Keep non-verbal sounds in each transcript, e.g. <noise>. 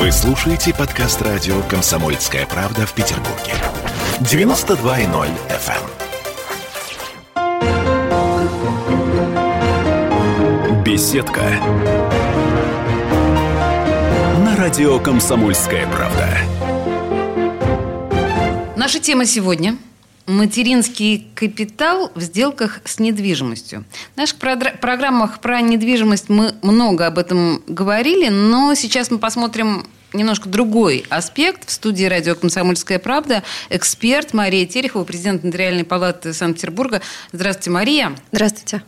Вы слушаете подкаст радио «Комсомольская правда» в Петербурге. 92.0 FM. эм. Беседка. На радио «Комсомольская правда». Наша тема сегодня – материнский капитал в сделках с недвижимостью. В наших программах про недвижимость мы много об этом говорили, но сейчас мы посмотрим немножко другой аспект. В студии радио «Комсомольская правда» эксперт Мария Терехова, президент Нотариальной палаты Санкт-Петербурга. Здравствуйте, Мария. Здравствуйте.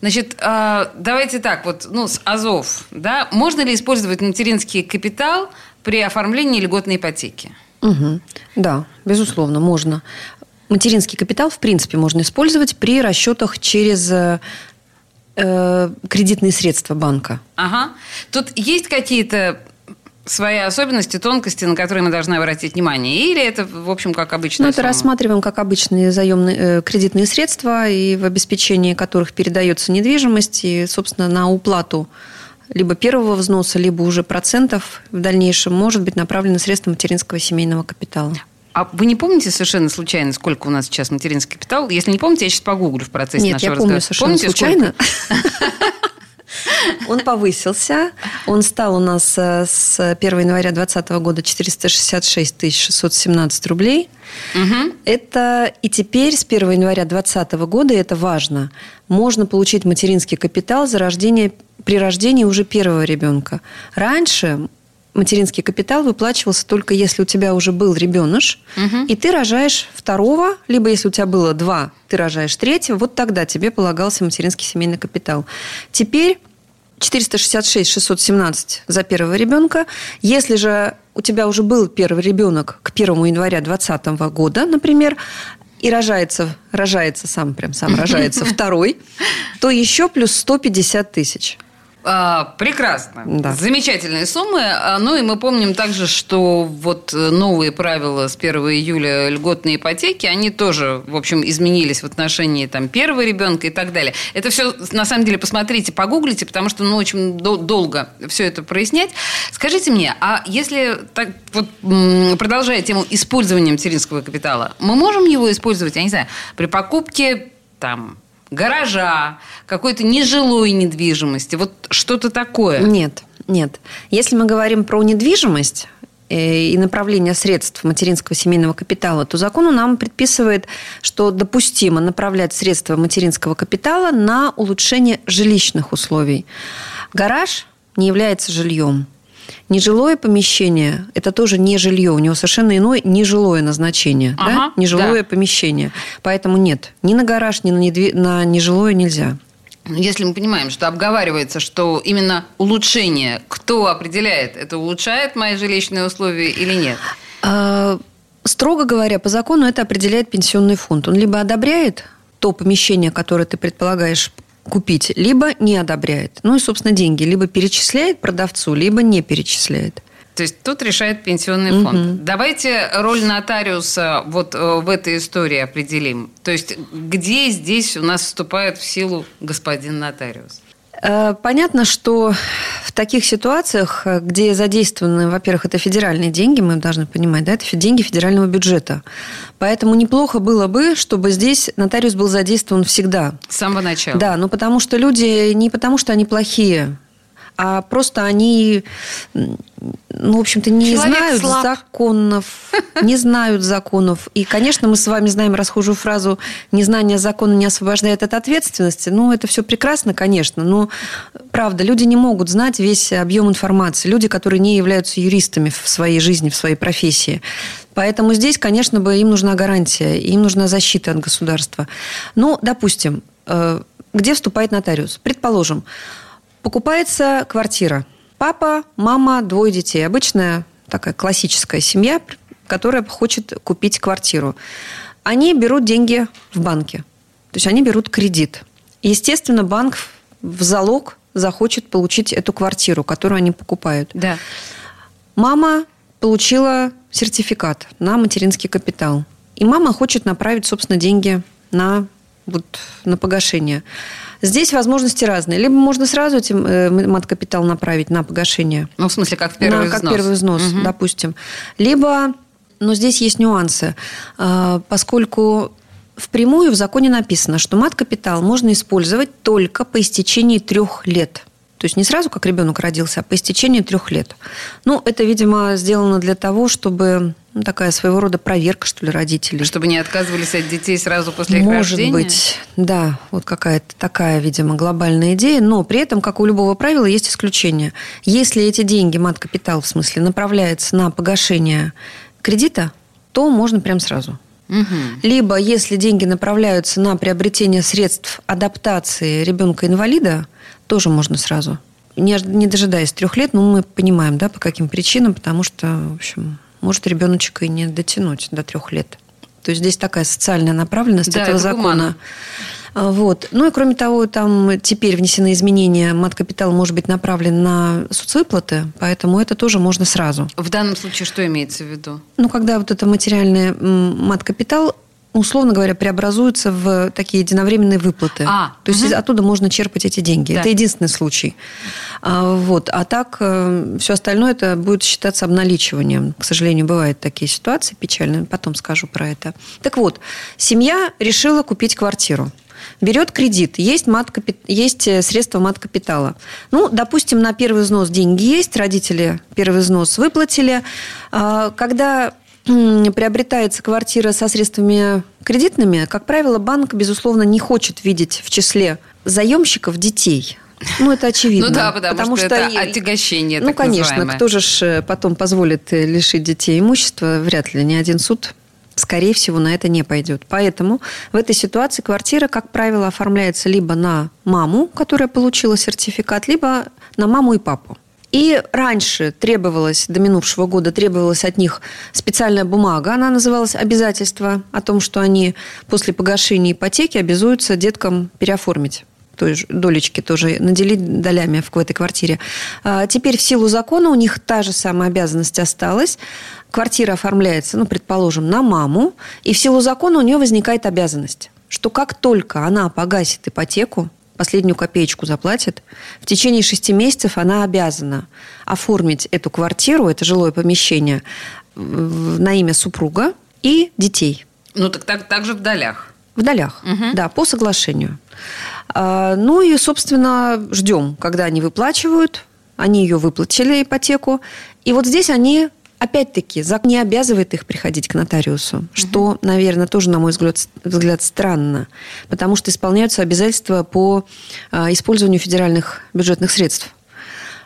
Значит, а, давайте так, вот, ну, с АЗОВ, да, можно ли использовать материнский капитал при оформлении льготной ипотеки? Угу. Да, безусловно, можно материнский капитал, в принципе, можно использовать при расчетах через э, э, кредитные средства банка. Ага. Тут есть какие-то свои особенности, тонкости, на которые мы должны обратить внимание? Или это, в общем, как обычно? Ну, это рассматриваем как обычные заемные э, кредитные средства, и в обеспечении которых передается недвижимость, и, собственно, на уплату либо первого взноса, либо уже процентов в дальнейшем может быть направлено средства материнского семейного капитала. А вы не помните совершенно случайно, сколько у нас сейчас материнский капитал? Если не помните, я сейчас погуглю в процессе Нет, нашего я помню совершенно помните, случайно. Он повысился. Он стал у нас э, с 1 января 2020 года 466 617 рублей. Угу. Это и теперь с 1 января 2020 года, и это важно, можно получить материнский капитал за рождение при рождении уже первого ребенка. Раньше материнский капитал выплачивался только если у тебя уже был ребеныш, угу. и ты рожаешь второго, либо если у тебя было два, ты рожаешь третьего, вот тогда тебе полагался материнский семейный капитал. Теперь 466 617 за первого ребенка. Если же у тебя уже был первый ребенок к 1 января 2020 года, например, и рожается, рожается сам, прям сам рожается <laughs> второй, то еще плюс 150 тысяч. А, прекрасно. Да. Замечательные суммы. А, ну и мы помним также, что вот э, новые правила с 1 июля льготной ипотеки, они тоже, в общем, изменились в отношении там, первого ребенка и так далее. Это все, на самом деле, посмотрите, погуглите, потому что ну, очень долго все это прояснять. Скажите мне, а если так, вот, продолжая тему использования материнского капитала, мы можем его использовать, я не знаю, при покупке там гаража, какой-то нежилой недвижимости, вот что-то такое? Нет, нет. Если мы говорим про недвижимость, э, и направление средств материнского семейного капитала, то закону нам предписывает, что допустимо направлять средства материнского капитала на улучшение жилищных условий. Гараж не является жильем. Нежилое помещение – это тоже не жилье. У него совершенно иное нежилое назначение. Ага, да? Нежилое да. помещение. Поэтому нет, ни на гараж, ни на, недви... на нежилое нельзя. Если мы понимаем, что обговаривается, что именно улучшение, кто определяет, это улучшает мои жилищные условия или нет? А, строго говоря, по закону это определяет пенсионный фонд. Он либо одобряет то помещение, которое ты предполагаешь купить, либо не одобряет. Ну и, собственно, деньги либо перечисляет продавцу, либо не перечисляет. То есть тут решает пенсионный фонд. Угу. Давайте роль нотариуса вот э, в этой истории определим. То есть где здесь у нас вступает в силу господин нотариус? Э, понятно, что в таких ситуациях, э, где задействованы, во-первых, это федеральные деньги, мы должны понимать, да, это деньги федерального бюджета. Поэтому неплохо было бы, чтобы здесь нотариус был задействован всегда. С самого начала. Да, ну потому что люди, не потому что они плохие, а просто они, ну, в общем-то, не Человек знают слаб. законов, <laughs> не знают законов. И, конечно, мы с вами знаем расхожую фразу «незнание закона не освобождает от ответственности». Ну, это все прекрасно, конечно, но, правда, люди не могут знать весь объем информации. Люди, которые не являются юристами в своей жизни, в своей профессии. Поэтому здесь, конечно, бы им нужна гарантия, им нужна защита от государства. Ну, допустим, э, где вступает нотариус? Предположим, Покупается квартира. Папа, мама, двое детей. Обычная такая классическая семья, которая хочет купить квартиру. Они берут деньги в банке. То есть они берут кредит. Естественно, банк в залог захочет получить эту квартиру, которую они покупают. Да. Мама получила сертификат на материнский капитал. И мама хочет направить, собственно, деньги на, вот, на погашение. Здесь возможности разные. Либо можно сразу этим э, мат-капитал направить на погашение. Ну, в смысле, как первый на, взнос. Как первый взнос, угу. допустим. Либо, но здесь есть нюансы, э, поскольку впрямую в законе написано, что мат-капитал можно использовать только по истечении трех лет – то есть не сразу, как ребенок родился, а по истечении трех лет. Ну, это, видимо, сделано для того, чтобы ну, такая своего рода проверка, что ли, родителей. Чтобы не отказывались от детей сразу после их Может рождения? Может быть, да. Вот какая-то такая, видимо, глобальная идея. Но при этом, как у любого правила, есть исключение. Если эти деньги, мат-капитал в смысле, направляется на погашение кредита, то можно прям сразу. Угу. Либо, если деньги направляются на приобретение средств адаптации ребенка-инвалида, тоже можно сразу. Не, не дожидаясь трех лет, но мы понимаем, да, по каким причинам, потому что, в общем, может ребеночек и не дотянуть до трех лет. То есть здесь такая социальная направленность да, этого закона. Гуманно. А, вот. Ну и кроме того, там теперь внесены изменения, мат-капитал может быть направлен на соцвыплаты, поэтому это тоже можно сразу. В данном случае что имеется в виду? Ну, когда вот это материальный мат-капитал условно говоря, преобразуются в такие единовременные выплаты. А, То есть угу. оттуда можно черпать эти деньги. Да. Это единственный случай. А, вот. а так э, все остальное это будет считаться обналичиванием. К сожалению, бывают такие ситуации печальные. Потом скажу про это. Так вот, семья решила купить квартиру берет кредит, есть, мат есть э, средства мат-капитала. Ну, допустим, на первый взнос деньги есть, родители первый взнос выплатили. А, когда приобретается квартира со средствами кредитными, как правило, банк, безусловно, не хочет видеть в числе заемщиков детей. Ну, это очевидно. Ну да, потому, потому что, что это отягощение, Ну, конечно, называемое. кто же ж потом позволит э, лишить детей имущества? Вряд ли ни один суд скорее всего, на это не пойдет. Поэтому в этой ситуации квартира, как правило, оформляется либо на маму, которая получила сертификат, либо на маму и папу. И раньше требовалось, до минувшего года требовалась от них специальная бумага, она называлась «Обязательство» о том, что они после погашения ипотеки обязуются деткам переоформить той же долечки тоже наделить долями в этой квартире. А теперь в силу закона у них та же самая обязанность осталась. Квартира оформляется, ну, предположим, на маму, и в силу закона у нее возникает обязанность, что как только она погасит ипотеку, последнюю копеечку заплатит, в течение шести месяцев она обязана оформить эту квартиру, это жилое помещение, на имя супруга и детей. Ну, так, так, так же в долях. В долях, угу. да, по соглашению. А, ну и, собственно, ждем, когда они выплачивают. Они ее выплатили, ипотеку. И вот здесь они Опять-таки, закон не обязывает их приходить к нотариусу, угу. что, наверное, тоже, на мой взгляд, взгляд, странно, потому что исполняются обязательства по а, использованию федеральных бюджетных средств.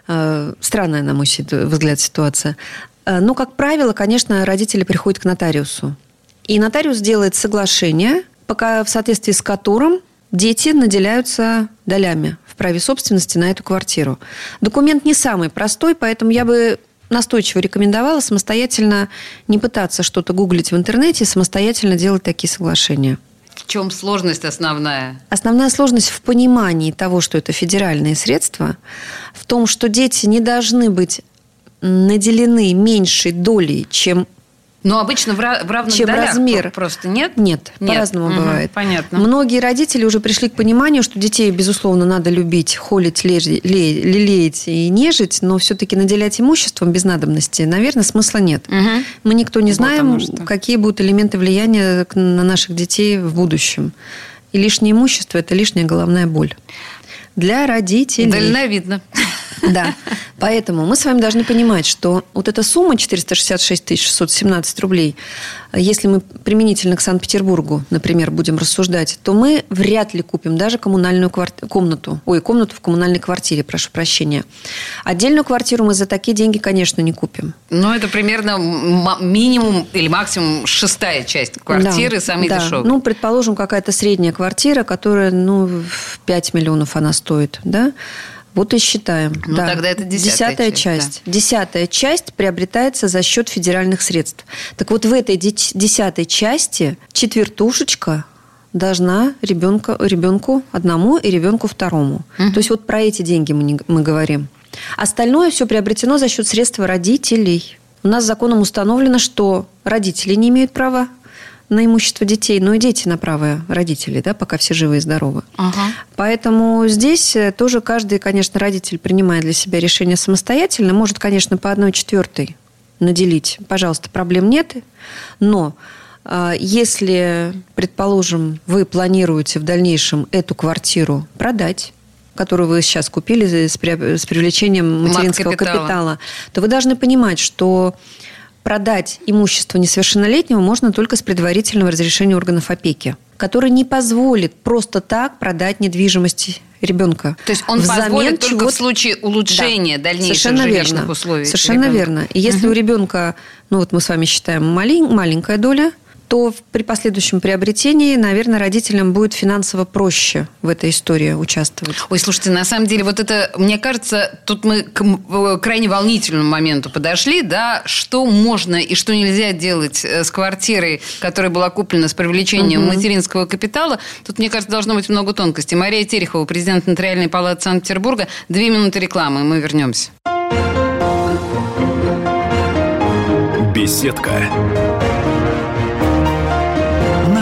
А, странная, на мой взгляд, ситуация. А, но, как правило, конечно, родители приходят к нотариусу. И нотариус делает соглашение, пока в соответствии с которым дети наделяются долями в праве собственности на эту квартиру. Документ не самый простой, поэтому я бы настойчиво рекомендовала самостоятельно не пытаться что-то гуглить в интернете, самостоятельно делать такие соглашения. В чем сложность основная? Основная сложность в понимании того, что это федеральные средства, в том, что дети не должны быть наделены меньшей долей, чем но обычно в, равных чем долях размер. просто нет? Нет, нет. по-разному угу, бывает. Понятно. Многие родители уже пришли к пониманию, что детей, безусловно, надо любить, холить, лелеять и нежить, но все-таки наделять имуществом без надобности, наверное, смысла нет. Угу. Мы никто не знаем, вот какие будут элементы влияния на наших детей в будущем. И лишнее имущество – это лишняя головная боль. Для родителей. Дальновидно. Да. Поэтому мы с вами должны понимать, что вот эта сумма 466 617 рублей, если мы применительно к Санкт-Петербургу, например, будем рассуждать, то мы вряд ли купим даже коммунальную кварти... комнату. Ой, комнату в коммунальной квартире, прошу прощения. Отдельную квартиру мы за такие деньги, конечно, не купим. Но это примерно минимум или максимум шестая часть квартиры, да, самый да. дешевый. Ну, предположим, какая-то средняя квартира, которая, ну, в 5 миллионов она стоит, да? Вот и считаем. Ну, да. тогда это десятая, десятая часть. часть. Да. Десятая часть приобретается за счет федеральных средств. Так вот, в этой десятой части четвертушечка должна ребенка, ребенку одному и ребенку второму. Угу. То есть вот про эти деньги мы, не, мы говорим. Остальное все приобретено за счет средств родителей. У нас законом установлено, что родители не имеют права на имущество детей, но и дети на право родителей, да, пока все живы и здоровы. Ага. Поэтому здесь э, тоже каждый, конечно, родитель, принимая для себя решение самостоятельно, может, конечно, по одной четвертой наделить. Пожалуйста, проблем нет. Но э, если, предположим, вы планируете в дальнейшем эту квартиру продать, которую вы сейчас купили с привлечением материнского капитала. капитала, то вы должны понимать, что продать имущество несовершеннолетнего можно только с предварительного разрешения органов опеки, который не позволит просто так продать недвижимость ребенка. То есть он Взамен позволит только в случае улучшения да, дальнейших совершенно жилищных верно, условий. Совершенно ребенка. верно. И если угу. у ребенка, ну вот мы с вами считаем малень, маленькая доля, то при последующем приобретении, наверное, родителям будет финансово проще в этой истории участвовать. Ой, слушайте, на самом деле, вот это, мне кажется, тут мы к крайне волнительному моменту подошли, да, что можно и что нельзя делать э, с квартирой, которая была куплена с привлечением угу. материнского капитала. Тут, мне кажется, должно быть много тонкостей. Мария Терехова, президент Нотариальной палаты Санкт-Петербурга. Две минуты рекламы, и мы вернемся. Беседка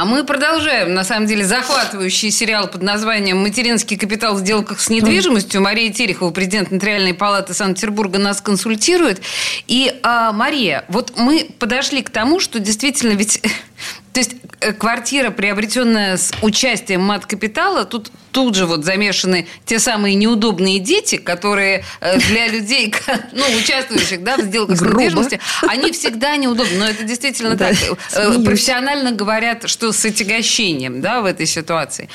А мы продолжаем, на самом деле, захватывающий сериал под названием «Материнский капитал в сделках с недвижимостью». Мария Терехова, президент Нотариальной палаты Санкт-Петербурга, нас консультирует. И, а, Мария, вот мы подошли к тому, что действительно ведь то есть э, квартира, приобретенная с участием мат-капитала, тут тут же вот замешаны те самые неудобные дети, которые э, для людей, <laughs> ну, участвующих да, в сделках с недвижимостью, они всегда неудобны. Но это действительно так. Э, профессионально говорят, что с отягощением да, в этой ситуации.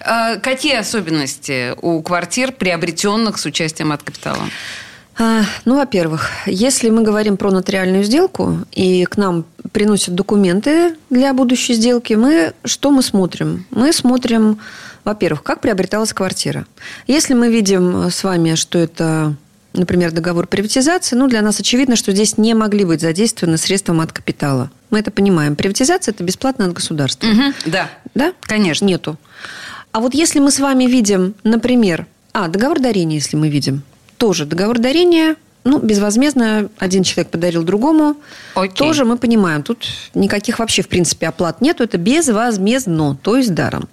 Какие особенности у квартир, приобретенных с участием мат-капитала? А, ну, во-первых, если мы говорим про нотариальную сделку, и к нам приносят документы для будущей сделки, мы что мы смотрим? Мы смотрим, во-первых, как приобреталась квартира. Если мы видим с вами, что это например, договор приватизации, ну, для нас очевидно, что здесь не могли быть задействованы средства от капитала. Мы это понимаем. Приватизация – это бесплатно от государства. Угу, да. Да? Конечно. Нету. А вот если мы с вами видим, например, а, договор дарения, если мы видим – тоже договор дарения, ну, безвозмездно один человек подарил другому. Окей. Тоже мы понимаем, тут никаких вообще, в принципе, оплат нету, это безвозмездно, то есть даром.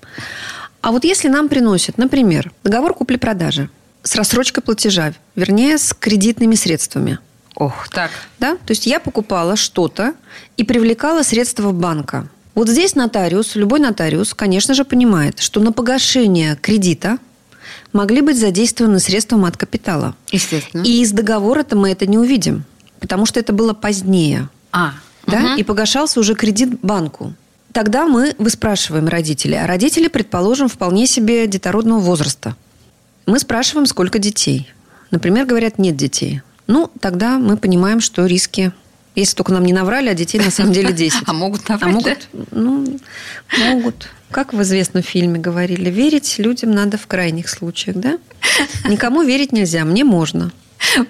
А вот если нам приносят, например, договор купли-продажи с рассрочкой платежа, вернее, с кредитными средствами. Ох, так. Да? То есть я покупала что-то и привлекала средства банка. Вот здесь нотариус, любой нотариус, конечно же, понимает, что на погашение кредита – могли быть задействованы средства от капитала. Естественно. И из договора-то мы это не увидим, потому что это было позднее. А, да? Угу. И погашался уже кредит банку. Тогда мы выспрашиваем родителей. А родители, предположим, вполне себе детородного возраста. Мы спрашиваем, сколько детей. Например, говорят, нет детей. Ну, тогда мы понимаем, что риски если только нам не наврали, а детей на самом деле <laughs> 10. А могут наврать, А могут, ну, могут. Как в известном фильме говорили, верить людям надо в крайних случаях, да? Никому верить нельзя, мне можно.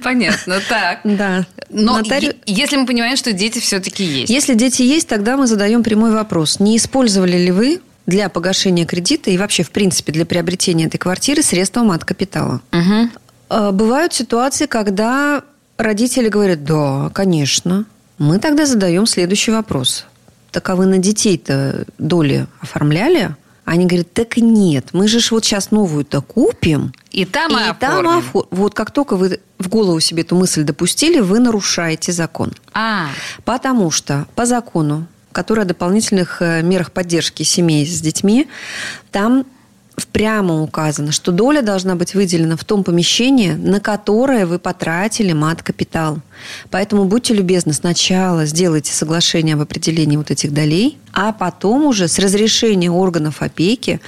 Понятно, так. Да. Но Нотари... если мы понимаем, что дети все-таки есть. Если дети есть, тогда мы задаем прямой вопрос. Не использовали ли вы для погашения кредита и вообще, в принципе, для приобретения этой квартиры средства от капитала? Угу. Бывают ситуации, когда родители говорят, да, конечно, Мы тогда задаем следующий вопрос. Так а вы на детей-то доли оформляли? Они говорят, так нет, мы же вот сейчас новую-то купим. И там и, и там оформим. Вот как только вы в голову себе эту мысль допустили, вы нарушаете закон. А. Потому что по закону, который о дополнительных э, мерах поддержки семей с детьми, там прямо указано, что доля должна быть выделена в том помещении, на которое вы потратили мат-капитал. Поэтому будьте любезны, сначала сделайте соглашение об определении вот этих долей, а потом уже с разрешения органов опеки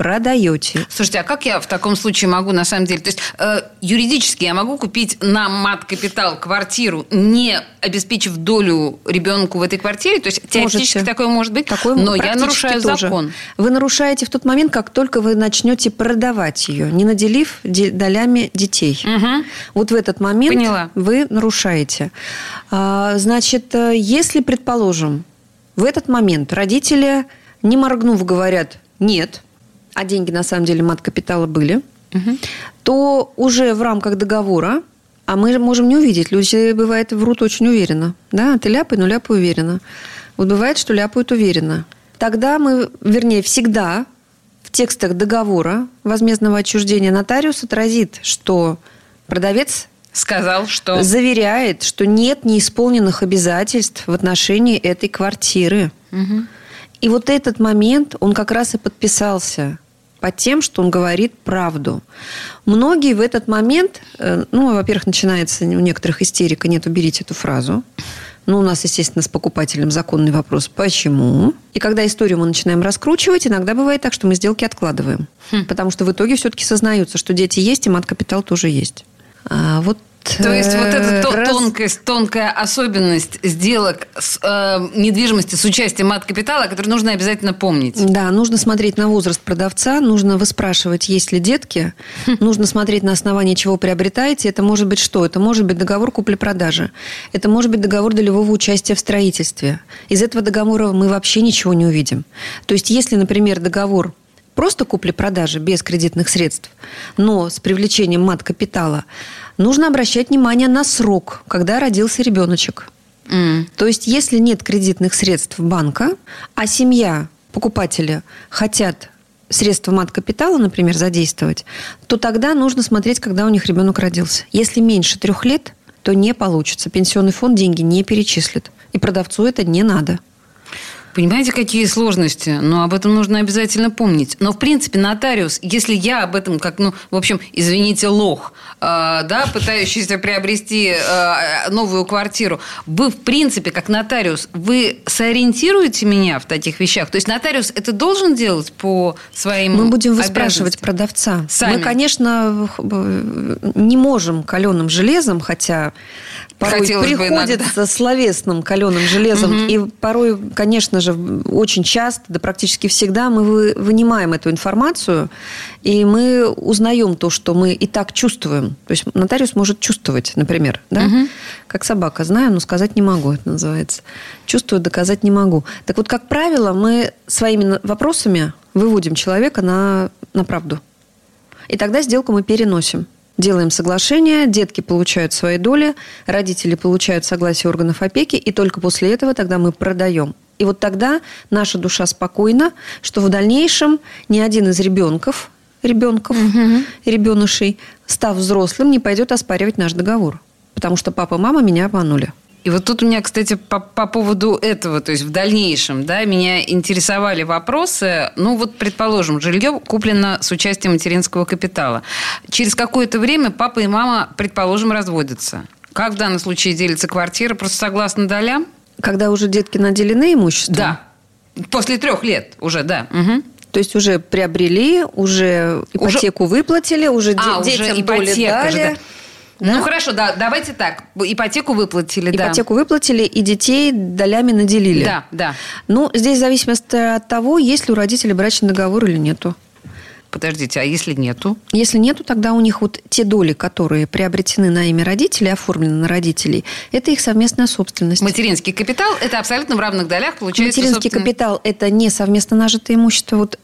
продаете. Слушайте, а как я в таком случае могу на самом деле... То есть э, юридически я могу купить на мат-капитал квартиру, не обеспечив долю ребенку в этой квартире? То есть теоретически Можете. такое может быть, такое но я нарушаю тоже. закон. Вы нарушаете в тот момент, как только вы начнете продавать ее, не наделив долями детей. Угу. Вот в этот момент Поняла. вы нарушаете. А, значит, э, если, предположим, в этот момент родители, не моргнув, говорят «нет», а деньги на самом деле мат капитала были, угу. то уже в рамках договора, а мы можем не увидеть, люди, бывает, врут очень уверенно. Да, ты ляпай, но ляпай уверенно. Вот бывает, что ляпают уверенно. Тогда мы, вернее, всегда в текстах договора возмездного отчуждения нотариус отразит, что продавец сказал, что заверяет, что нет неисполненных обязательств в отношении этой квартиры. Угу. И вот этот момент, он как раз и подписался под тем, что он говорит правду. Многие в этот момент, э, ну, во-первых, начинается у некоторых истерика, нет, уберите эту фразу. Ну, у нас, естественно, с покупателем законный вопрос, почему? И когда историю мы начинаем раскручивать, иногда бывает так, что мы сделки откладываем. Хм. Потому что в итоге все-таки сознаются, что дети есть, и мат-капитал тоже есть. А вот то есть вот эта то, раз... тонкость, тонкая особенность сделок с э, недвижимости с участием мат-капитала, которую нужно обязательно помнить. Да, нужно смотреть на возраст продавца, нужно выспрашивать, есть ли детки, хм. нужно смотреть на основании чего приобретаете. Это может быть что? Это может быть договор купли-продажи, это может быть договор долевого участия в строительстве. Из этого договора мы вообще ничего не увидим. То есть если, например, договор просто купли-продажи без кредитных средств, но с привлечением мат-капитала, нужно обращать внимание на срок, когда родился ребеночек. Mm. То есть, если нет кредитных средств банка, а семья, покупатели хотят средства мат-капитала, например, задействовать, то тогда нужно смотреть, когда у них ребенок родился. Если меньше трех лет, то не получится. Пенсионный фонд деньги не перечислит. И продавцу это не надо. Понимаете, какие сложности? Но об этом нужно обязательно помнить. Но, в принципе, нотариус, если я об этом, как, ну, в общем, извините, лох, э, да, пытающийся приобрести э, новую квартиру, вы, в принципе, как нотариус, вы сориентируете меня в таких вещах? То есть нотариус это должен делать по своим Мы будем выспрашивать продавца. Сами. Мы, конечно, не можем каленым железом, хотя порой Хотелось приходится словесным каленым железом. Угу. И порой, конечно же, очень часто, да практически всегда мы вынимаем эту информацию, и мы узнаем то, что мы и так чувствуем. То есть нотариус может чувствовать, например, да? Угу. Как собака. Знаю, но сказать не могу, это называется. Чувствую, доказать не могу. Так вот, как правило, мы своими вопросами выводим человека на, на правду. И тогда сделку мы переносим делаем соглашение, детки получают свои доли, родители получают согласие органов опеки, и только после этого тогда мы продаем. И вот тогда наша душа спокойна, что в дальнейшем ни один из ребенков, ребенков, угу. ребенышей, став взрослым, не пойдет оспаривать наш договор. Потому что папа и мама меня обманули. И вот тут у меня, кстати, по, по поводу этого, то есть в дальнейшем, да, меня интересовали вопросы. Ну, вот, предположим, жилье куплено с участием материнского капитала. Через какое-то время папа и мама, предположим, разводятся. Как в данном случае делится квартира? Просто согласно долям? Когда уже детки наделены имуществом? Да. После трех лет уже, да. Угу. То есть уже приобрели, уже ипотеку уже... выплатили, уже а, детям уже ипотека доли дали. Же, да. Да? Ну хорошо, да, давайте так. Ипотеку выплатили, да. Ипотеку выплатили и детей долями наделили. Да, да. Ну, здесь зависимость от того, есть ли у родителей брачный договор или нету. Подождите, а если нету? Если нету, тогда у них вот те доли, которые приобретены на имя родителей, оформлены на родителей, это их совместная собственность. Материнский капитал – это абсолютно в равных долях получается Материнский собственно... капитал – это не совместно нажитое имущество. Вот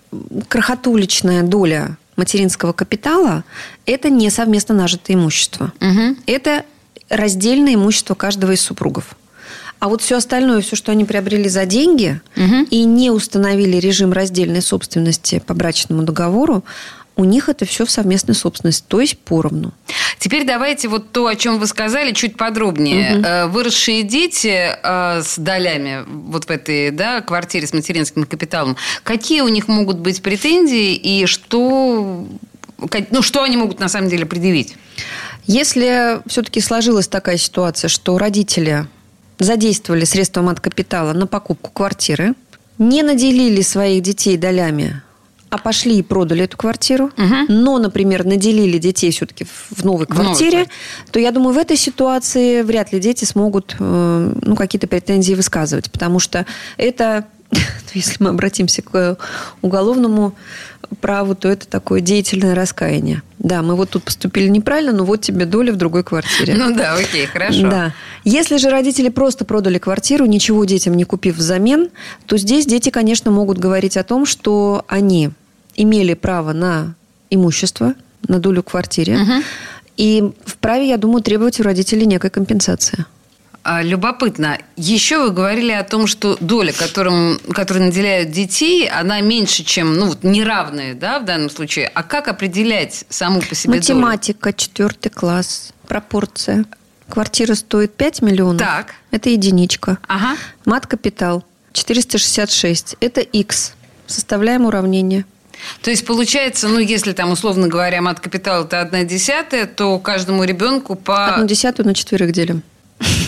крохотуличная доля материнского капитала – это не совместно нажитое имущество. Угу. Это раздельное имущество каждого из супругов. А вот все остальное, все, что они приобрели за деньги угу. и не установили режим раздельной собственности по брачному договору, у них это все в совместной собственности, то есть поровну. Теперь давайте вот то, о чем вы сказали, чуть подробнее. Угу. Выросшие дети э, с долями вот в этой да, квартире с материнским капиталом, какие у них могут быть претензии и что, ну, что они могут на самом деле предъявить? Если все-таки сложилась такая ситуация, что родители задействовали средства мат-капитала на покупку квартиры, не наделили своих детей долями а пошли и продали эту квартиру, угу. но, например, наделили детей все-таки в новой квартире, новой. то я думаю, в этой ситуации вряд ли дети смогут э, ну, какие-то претензии высказывать, потому что это, <laughs> если мы обратимся к уголовному праву, то это такое деятельное раскаяние. Да, мы вот тут поступили неправильно, но вот тебе доля в другой квартире. Ну да, окей, хорошо. Да. Если же родители просто продали квартиру, ничего детям не купив взамен, то здесь дети, конечно, могут говорить о том, что они имели право на имущество, на долю в квартире. Угу. И вправе, я думаю, требовать у родителей некой компенсации. А, любопытно. Еще вы говорили о том, что доля, которым, которой наделяют детей, она меньше, чем ну, вот, неравная да, в данном случае. А как определять саму по себе Математика, долю? четвертый класс, пропорция. Квартира стоит 5 миллионов. Так. Это единичка. Ага. Мат-капитал 466. Это x. Составляем уравнение. То есть получается, ну, если там, условно говоря, мат капитал это одна десятая, то каждому ребенку по... Одну десятую на четверых делим.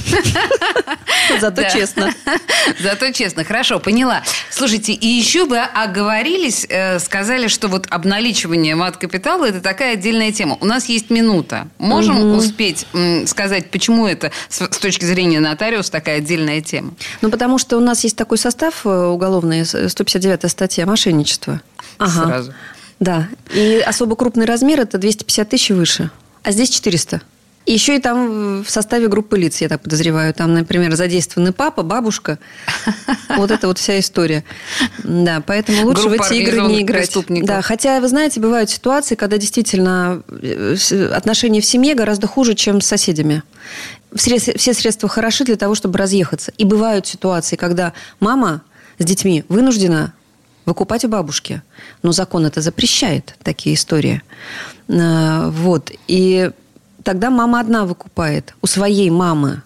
<laughs> Зато честно. <laughs> Зато честно. Хорошо, поняла. Слушайте, и еще вы оговорились, э, сказали, что вот обналичивание мат-капитала – это такая отдельная тема. У нас есть минута. Можем успеть сказать, почему это с точки зрения нотариуса такая отдельная тема? Ну, потому что у нас есть такой состав э, уголовный, 159 статья «Мошенничество». Ага. Сразу. Да. И особо крупный размер – это 250 тысяч выше. А здесь 400. Еще и там в составе группы лиц, я так подозреваю. Там, например, задействованы папа, бабушка. <laughs> Вот это вот вся история. Да, поэтому лучше Группа в эти игры не играть. Да, хотя, вы знаете, бывают ситуации, когда действительно э, отношения в семье гораздо хуже, чем с соседями. Все средства хороши для того, чтобы разъехаться. И бывают ситуации, когда мама с детьми вынуждена выкупать у бабушки. Но закон это запрещает, такие истории. Э, вот. И тогда мама одна выкупает у своей мамы.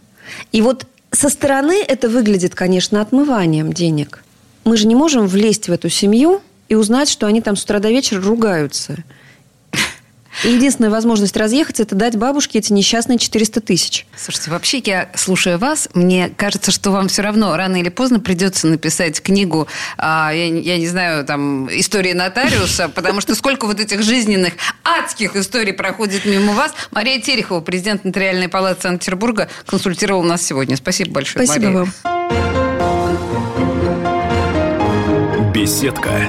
И вот со стороны это выглядит, конечно, отмыванием денег. Мы же не можем влезть в эту семью и узнать, что они там с утра до вечера ругаются. И единственная возможность разъехаться – это дать бабушке эти несчастные 400 тысяч. Слушайте, вообще, я, слушая вас, мне кажется, что вам все равно рано или поздно придется написать книгу, а, я, я не знаю, там, истории нотариуса, потому что сколько вот этих жизненных адских историй проходит мимо вас. Мария Терехова, президент Нотариальной палаты Санкт-Петербурга, консультировала нас сегодня. Спасибо большое, Спасибо Мария. вам. Беседка